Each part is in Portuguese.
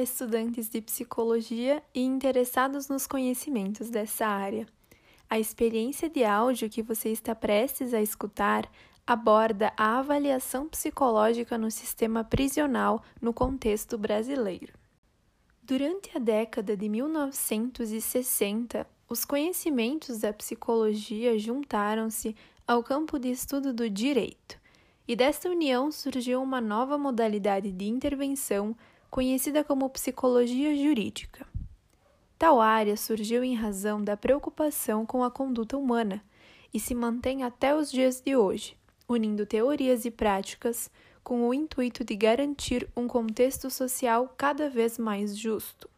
Estudantes de psicologia e interessados nos conhecimentos dessa área. A experiência de áudio que você está prestes a escutar aborda a avaliação psicológica no sistema prisional no contexto brasileiro. Durante a década de 1960, os conhecimentos da psicologia juntaram-se ao campo de estudo do direito, e desta união surgiu uma nova modalidade de intervenção conhecida como psicologia jurídica. Tal área surgiu em razão da preocupação com a conduta humana e se mantém até os dias de hoje, unindo teorias e práticas com o intuito de garantir um contexto social cada vez mais justo.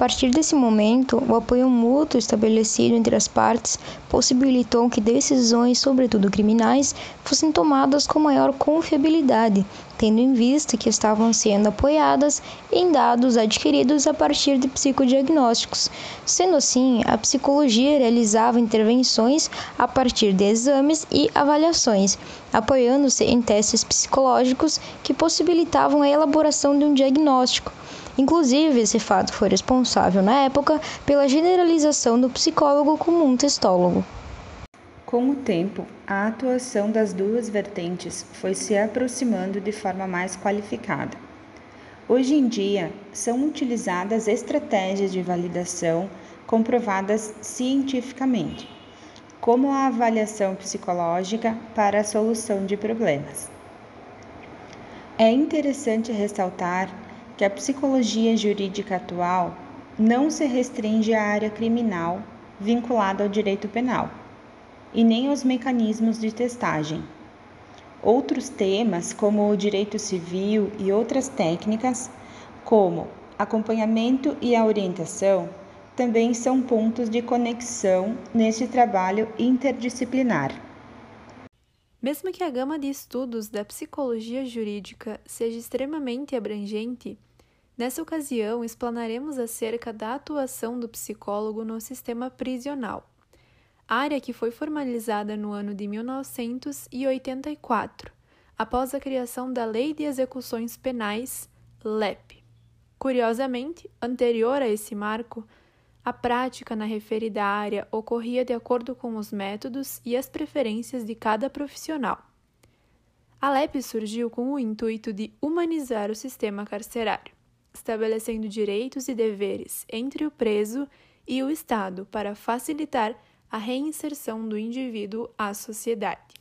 A partir desse momento, o apoio mútuo estabelecido entre as partes possibilitou que decisões, sobretudo criminais, fossem tomadas com maior confiabilidade, tendo em vista que estavam sendo apoiadas em dados adquiridos a partir de psicodiagnósticos. Sendo assim, a psicologia realizava intervenções a partir de exames e avaliações, apoiando-se em testes psicológicos que possibilitavam a elaboração de um diagnóstico. Inclusive, esse fato foi responsável, na época, pela generalização do psicólogo como um testólogo. Com o tempo, a atuação das duas vertentes foi se aproximando de forma mais qualificada. Hoje em dia, são utilizadas estratégias de validação comprovadas cientificamente, como a avaliação psicológica para a solução de problemas. É interessante ressaltar que a psicologia jurídica atual não se restringe à área criminal vinculada ao direito penal e nem aos mecanismos de testagem. Outros temas, como o direito civil e outras técnicas, como acompanhamento e a orientação, também são pontos de conexão neste trabalho interdisciplinar. Mesmo que a gama de estudos da psicologia jurídica seja extremamente abrangente, Nessa ocasião, explanaremos acerca da atuação do psicólogo no sistema prisional, área que foi formalizada no ano de 1984, após a criação da Lei de Execuções Penais, LEP. Curiosamente, anterior a esse marco, a prática na referida área ocorria de acordo com os métodos e as preferências de cada profissional. A LEP surgiu com o intuito de humanizar o sistema carcerário estabelecendo direitos e deveres entre o preso e o Estado para facilitar a reinserção do indivíduo à sociedade.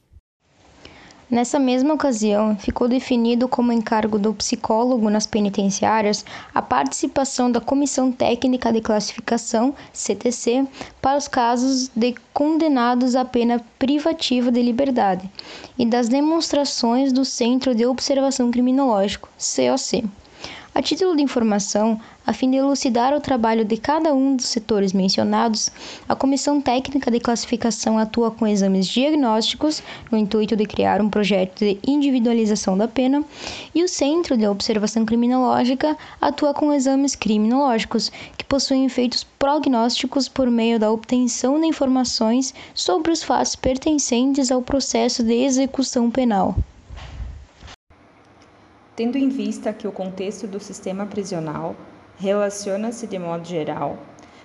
Nessa mesma ocasião, ficou definido como encargo do psicólogo nas penitenciárias a participação da Comissão Técnica de Classificação, CTC, para os casos de condenados à pena privativa de liberdade e das demonstrações do Centro de Observação Criminológico, COC. A título de informação, a fim de elucidar o trabalho de cada um dos setores mencionados, a Comissão Técnica de Classificação atua com exames diagnósticos, no intuito de criar um projeto de individualização da pena, e o Centro de Observação Criminológica atua com exames criminológicos, que possuem efeitos prognósticos por meio da obtenção de informações sobre os fatos pertencentes ao processo de execução penal. Tendo em vista que o contexto do sistema prisional relaciona-se de modo geral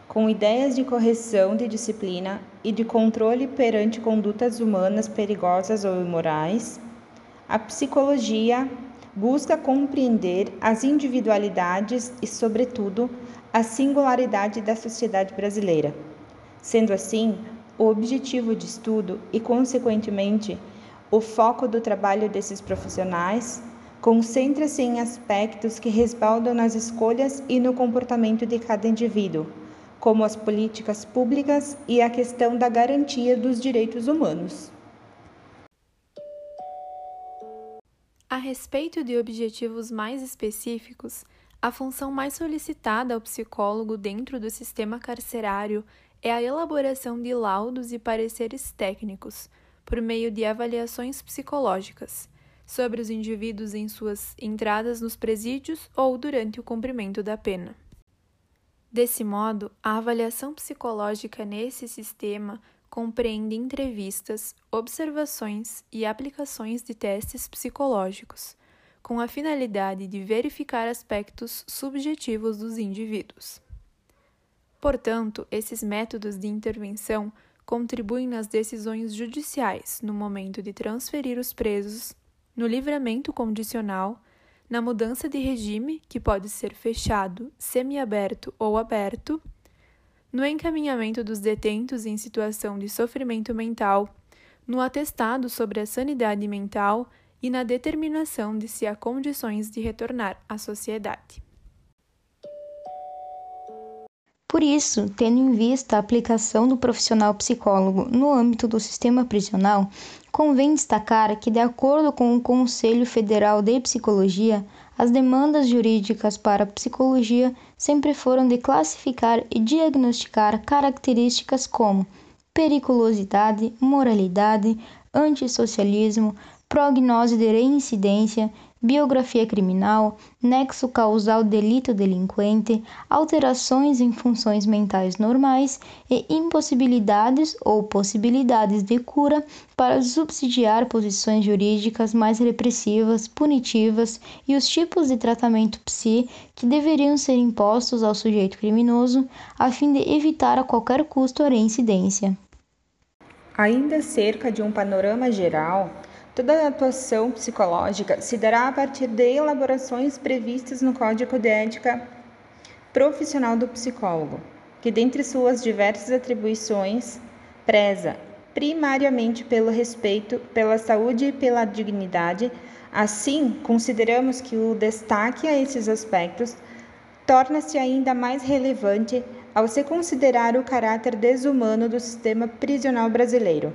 com ideias de correção de disciplina e de controle perante condutas humanas perigosas ou imorais, a psicologia busca compreender as individualidades e, sobretudo, a singularidade da sociedade brasileira. Sendo assim, o objetivo de estudo e, consequentemente, o foco do trabalho desses profissionais Concentra-se em aspectos que respaldam nas escolhas e no comportamento de cada indivíduo, como as políticas públicas e a questão da garantia dos direitos humanos. A respeito de objetivos mais específicos, a função mais solicitada ao psicólogo dentro do sistema carcerário é a elaboração de laudos e pareceres técnicos, por meio de avaliações psicológicas sobre os indivíduos em suas entradas nos presídios ou durante o cumprimento da pena. Desse modo, a avaliação psicológica nesse sistema compreende entrevistas, observações e aplicações de testes psicológicos, com a finalidade de verificar aspectos subjetivos dos indivíduos. Portanto, esses métodos de intervenção contribuem nas decisões judiciais no momento de transferir os presos, no livramento condicional, na mudança de regime, que pode ser fechado, semiaberto ou aberto, no encaminhamento dos detentos em situação de sofrimento mental, no atestado sobre a sanidade mental e na determinação de se há condições de retornar à sociedade. Por isso, tendo em vista a aplicação do profissional psicólogo no âmbito do sistema prisional, convém destacar que, de acordo com o Conselho Federal de Psicologia, as demandas jurídicas para psicologia sempre foram de classificar e diagnosticar características como periculosidade, moralidade, antissocialismo, prognose de reincidência, biografia criminal, nexo causal delito-delinquente, alterações em funções mentais normais e impossibilidades ou possibilidades de cura para subsidiar posições jurídicas mais repressivas, punitivas e os tipos de tratamento psi que deveriam ser impostos ao sujeito criminoso a fim de evitar a qualquer custo a reincidência. Ainda cerca de um panorama geral, Toda atuação psicológica se dará a partir de elaborações previstas no Código de Ética Profissional do Psicólogo, que, dentre suas diversas atribuições, preza primariamente pelo respeito, pela saúde e pela dignidade. Assim, consideramos que o destaque a esses aspectos torna-se ainda mais relevante ao se considerar o caráter desumano do sistema prisional brasileiro.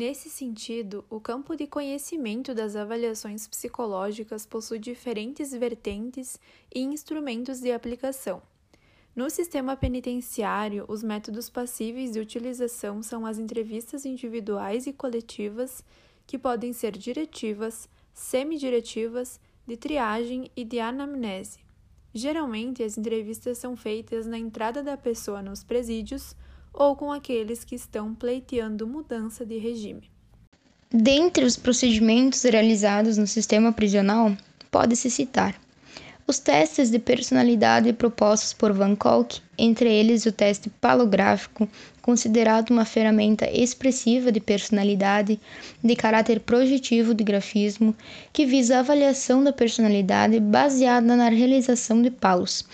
Nesse sentido, o campo de conhecimento das avaliações psicológicas possui diferentes vertentes e instrumentos de aplicação. No sistema penitenciário, os métodos passíveis de utilização são as entrevistas individuais e coletivas, que podem ser diretivas, semidiretivas, de triagem e de anamnese. Geralmente, as entrevistas são feitas na entrada da pessoa nos presídios ou com aqueles que estão pleiteando mudança de regime. Dentre os procedimentos realizados no sistema prisional, pode-se citar os testes de personalidade propostos por Van Kolk, entre eles o teste palográfico, considerado uma ferramenta expressiva de personalidade de caráter projetivo de grafismo, que visa a avaliação da personalidade baseada na realização de palos.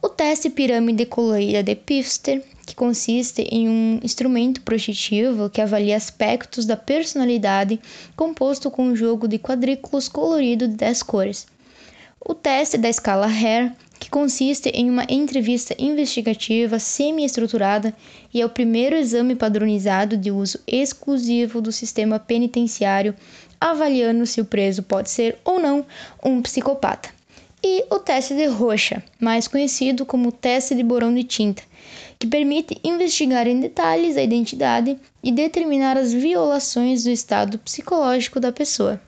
O teste pirâmide colorida de Pfister, que consiste em um instrumento projetivo que avalia aspectos da personalidade composto com um jogo de quadrículos colorido de 10 cores. O teste da escala Hare, que consiste em uma entrevista investigativa semi-estruturada e é o primeiro exame padronizado de uso exclusivo do sistema penitenciário, avaliando se o preso pode ser ou não um psicopata. E o teste de Rocha, mais conhecido como teste de borão de tinta, que permite investigar em detalhes a identidade e determinar as violações do estado psicológico da pessoa.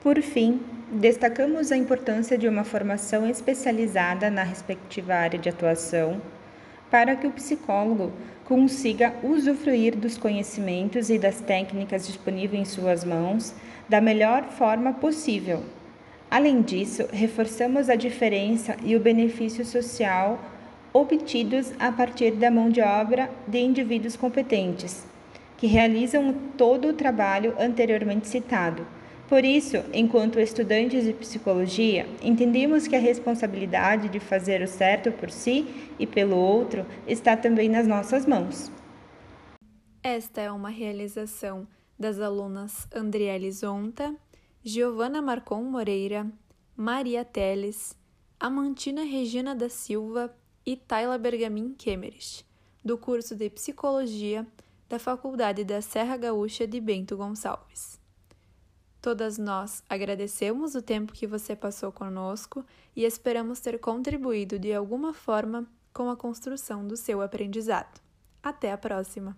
Por fim, destacamos a importância de uma formação especializada na respectiva área de atuação para que o psicólogo consiga usufruir dos conhecimentos e das técnicas disponíveis em suas mãos da melhor forma possível. Além disso, reforçamos a diferença e o benefício social obtidos a partir da mão de obra de indivíduos competentes, que realizam todo o trabalho anteriormente citado. Por isso, enquanto estudantes de psicologia, entendemos que a responsabilidade de fazer o certo por si e pelo outro está também nas nossas mãos. Esta é uma realização das alunas Andriele Zonta, Giovana Marcon Moreira, Maria Teles, Amantina Regina da Silva e Tayla Bergamin Kemerich, do curso de Psicologia da Faculdade da Serra Gaúcha de Bento Gonçalves. Todas nós agradecemos o tempo que você passou conosco e esperamos ter contribuído de alguma forma com a construção do seu aprendizado. Até a próxima!